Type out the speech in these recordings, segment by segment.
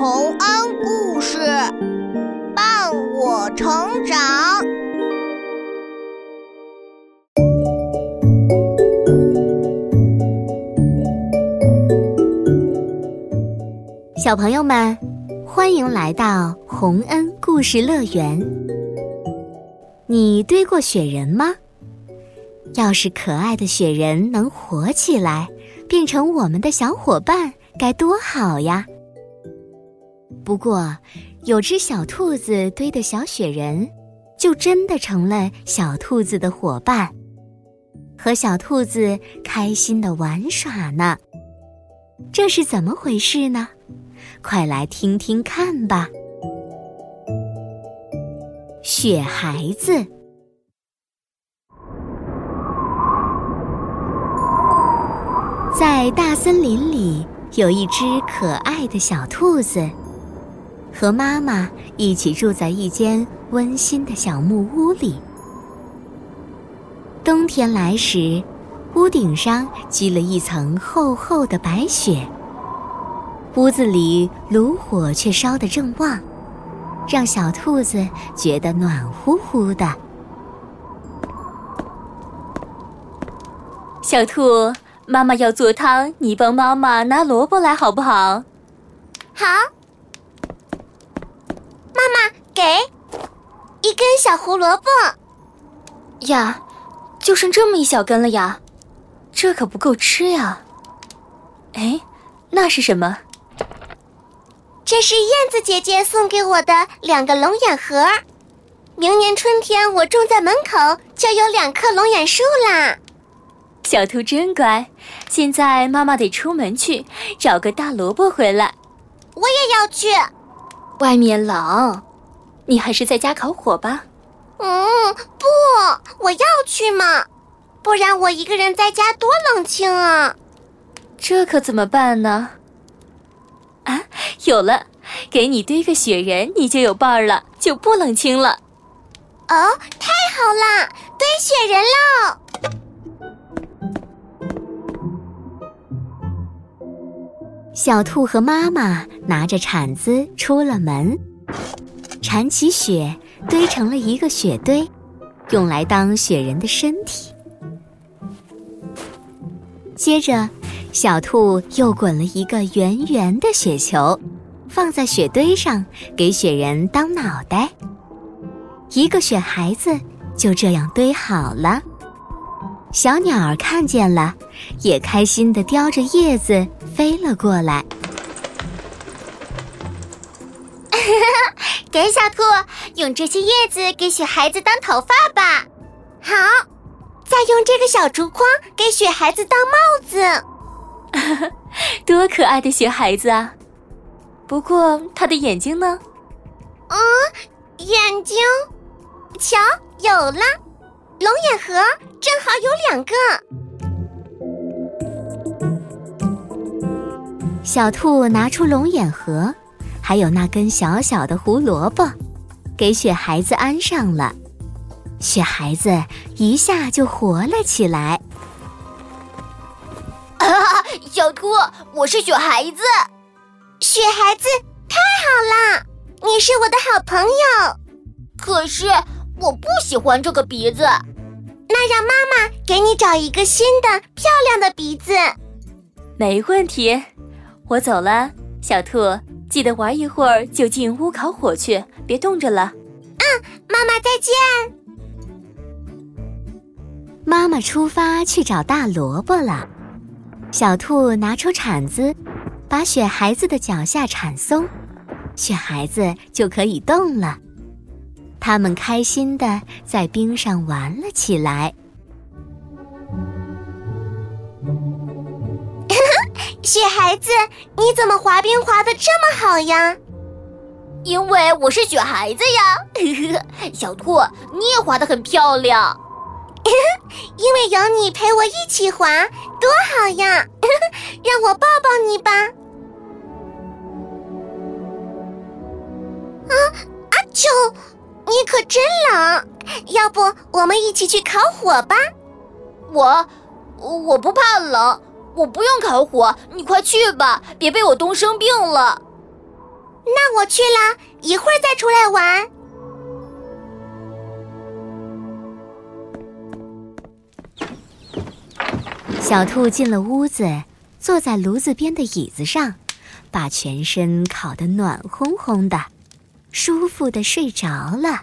洪恩故事伴我成长。小朋友们，欢迎来到洪恩故事乐园。你堆过雪人吗？要是可爱的雪人能活起来，变成我们的小伙伴，该多好呀！不过，有只小兔子堆的小雪人，就真的成了小兔子的伙伴，和小兔子开心的玩耍呢。这是怎么回事呢？快来听听看吧！雪孩子。在大森林里，有一只可爱的小兔子，和妈妈一起住在一间温馨的小木屋里。冬天来时，屋顶上积了一层厚厚的白雪，屋子里炉火却烧得正旺，让小兔子觉得暖乎乎的。小兔。妈妈要做汤，你帮妈妈拿萝卜来好不好？好。给一根小胡萝卜。呀，就剩这么一小根了呀，这可不够吃呀。哎，那是什么？这是燕子姐姐送给我的两个龙眼核。明年春天我种在门口，就有两棵龙眼树啦。小兔真乖，现在妈妈得出门去找个大萝卜回来。我也要去。外面冷，你还是在家烤火吧。嗯，不，我要去嘛，不然我一个人在家多冷清啊。这可怎么办呢？啊，有了，给你堆个雪人，你就有伴儿了，就不冷清了。哦，太好了，堆雪人喽！小兔和妈妈拿着铲子出了门，铲起雪，堆成了一个雪堆，用来当雪人的身体。接着，小兔又滚了一个圆圆的雪球，放在雪堆上，给雪人当脑袋。一个雪孩子就这样堆好了。小鸟儿看见了，也开心地叼着叶子飞了过来。给小兔用这些叶子给雪孩子当头发吧。好，再用这个小竹筐给雪孩子当帽子。多可爱的雪孩子啊！不过他的眼睛呢？嗯，眼睛，瞧，有了。龙眼核正好有两个。小兔拿出龙眼核，还有那根小小的胡萝卜，给雪孩子安上了。雪孩子一下就活了起来。啊，小兔，我是雪孩子。雪孩子，太好了，你是我的好朋友。可是。我不喜欢这个鼻子，那让妈妈给你找一个新的漂亮的鼻子。没问题，我走了，小兔，记得玩一会儿就进屋烤火去，别冻着了。嗯，妈妈再见。妈妈出发去找大萝卜了，小兔拿出铲子，把雪孩子的脚下铲松，雪孩子就可以动了。他们开心的在冰上玩了起来。雪孩子，你怎么滑冰滑的这么好呀？因为我是雪孩子呀。小兔，你也滑的很漂亮。因为有你陪我一起滑，多好呀！让我抱抱你吧。啊阿秋。你可真冷，要不我们一起去烤火吧？我我不怕冷，我不用烤火，你快去吧，别被我冻生病了。那我去了，一会儿再出来玩。小兔进了屋子，坐在炉子边的椅子上，把全身烤得暖烘烘的，舒服的睡着了。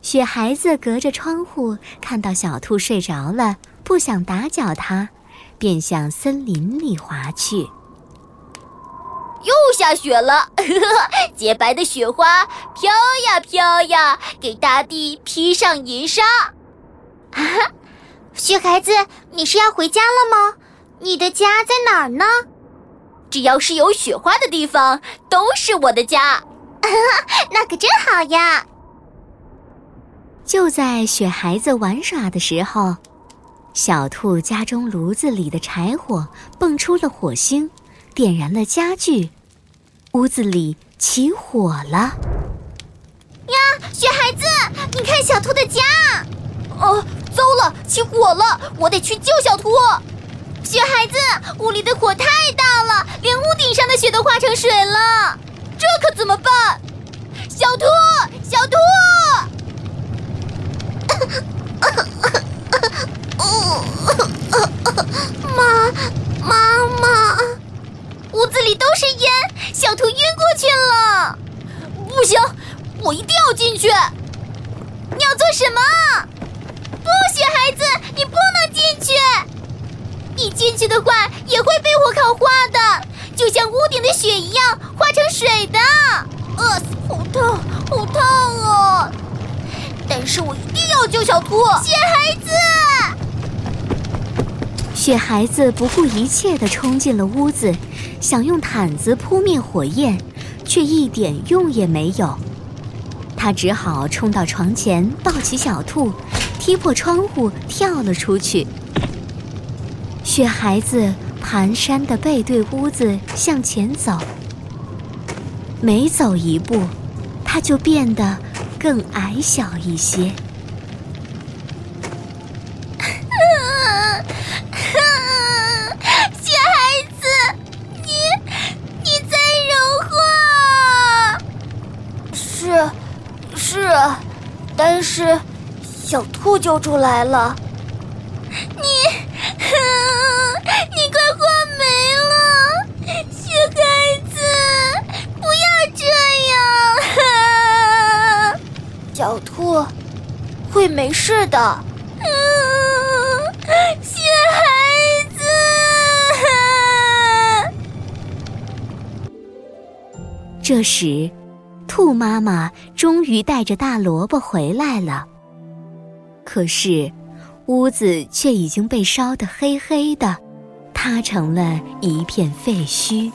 雪孩子隔着窗户看到小兔睡着了，不想打搅他，便向森林里滑去。又下雪了，洁白的雪花飘呀飘呀，给大地披上银纱。啊，雪孩子，你是要回家了吗？你的家在哪儿呢？只要是有雪花的地方，都是我的家。那可真好呀！就在雪孩子玩耍的时候，小兔家中炉子里的柴火蹦出了火星，点燃了家具，屋子里起火了。呀，雪孩子，你看小兔的家！哦，糟了，起火了！我得去救小兔。雪孩子，屋里的火太大了，连屋顶上的雪都化成水了，这可怎么办？小兔，小兔！妈，妈妈，屋子里都是烟，小兔晕过去了。不行，我一定要进去。你要做什么？不，许孩子，你不能进去。你进去的话，也会被火烤化的，就像屋顶的雪一样，化成水的。饿呃，好烫，好烫哦！但是我一定要救小兔。雪孩子，雪孩子不顾一切地冲进了屋子，想用毯子扑灭火焰，却一点用也没有。他只好冲到床前，抱起小兔，踢破窗户跳了出去。雪孩子蹒跚的背对屋子向前走，每走一步，他就变得更矮小一些。雪孩子，你你在融化。是，是啊，但是小兔救出来了。你，你快化没了，雪孩子，不要这样。小兔会没事的。嗯，雪孩子。这时，兔妈妈终于带着大萝卜回来了。可是，屋子却已经被烧得黑黑的，塌成了一片废墟。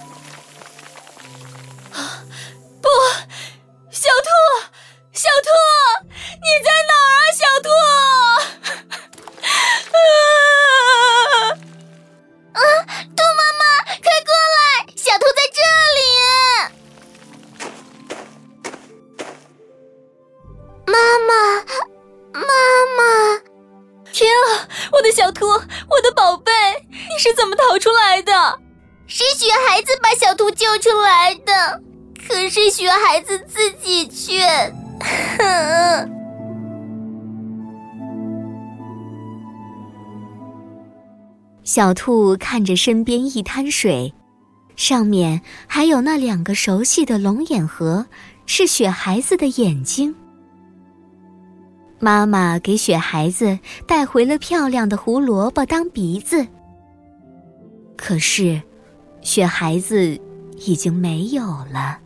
兔救出来的，可是雪孩子自己却……小兔看着身边一滩水，上面还有那两个熟悉的龙眼核，是雪孩子的眼睛。妈妈给雪孩子带回了漂亮的胡萝卜当鼻子，可是雪孩子已经没有了。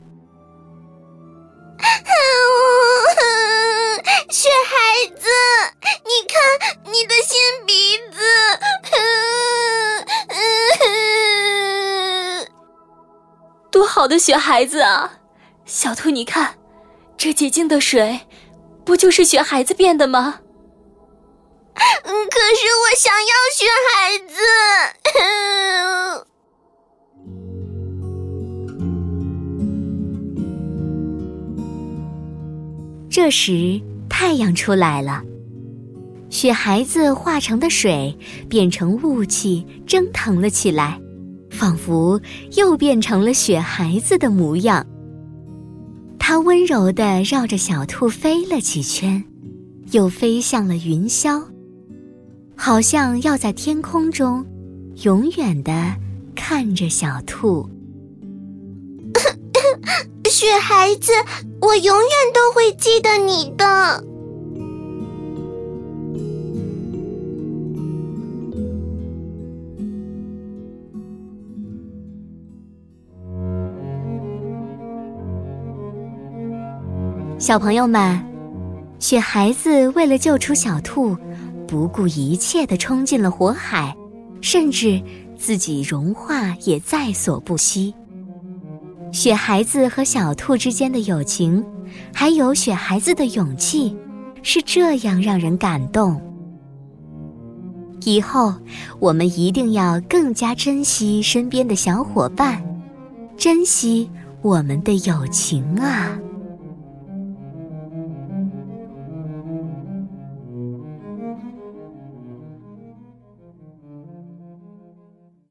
雪孩子，你看你的新鼻子。多好的雪孩子啊！小兔，你看，这洁净的水，不就是雪孩子变的吗？嗯，可是我想要雪孩子。这时，太阳出来了，雪孩子化成的水变成雾气，蒸腾了起来，仿佛又变成了雪孩子的模样。它温柔地绕着小兔飞了几圈，又飞向了云霄，好像要在天空中永远地看着小兔。雪孩子，我永远都会记得你的。小朋友们，雪孩子为了救出小兔，不顾一切的冲进了火海，甚至自己融化也在所不惜。雪孩子和小兔之间的友情，还有雪孩子的勇气，是这样让人感动。以后我们一定要更加珍惜身边的小伙伴，珍惜我们的友情啊！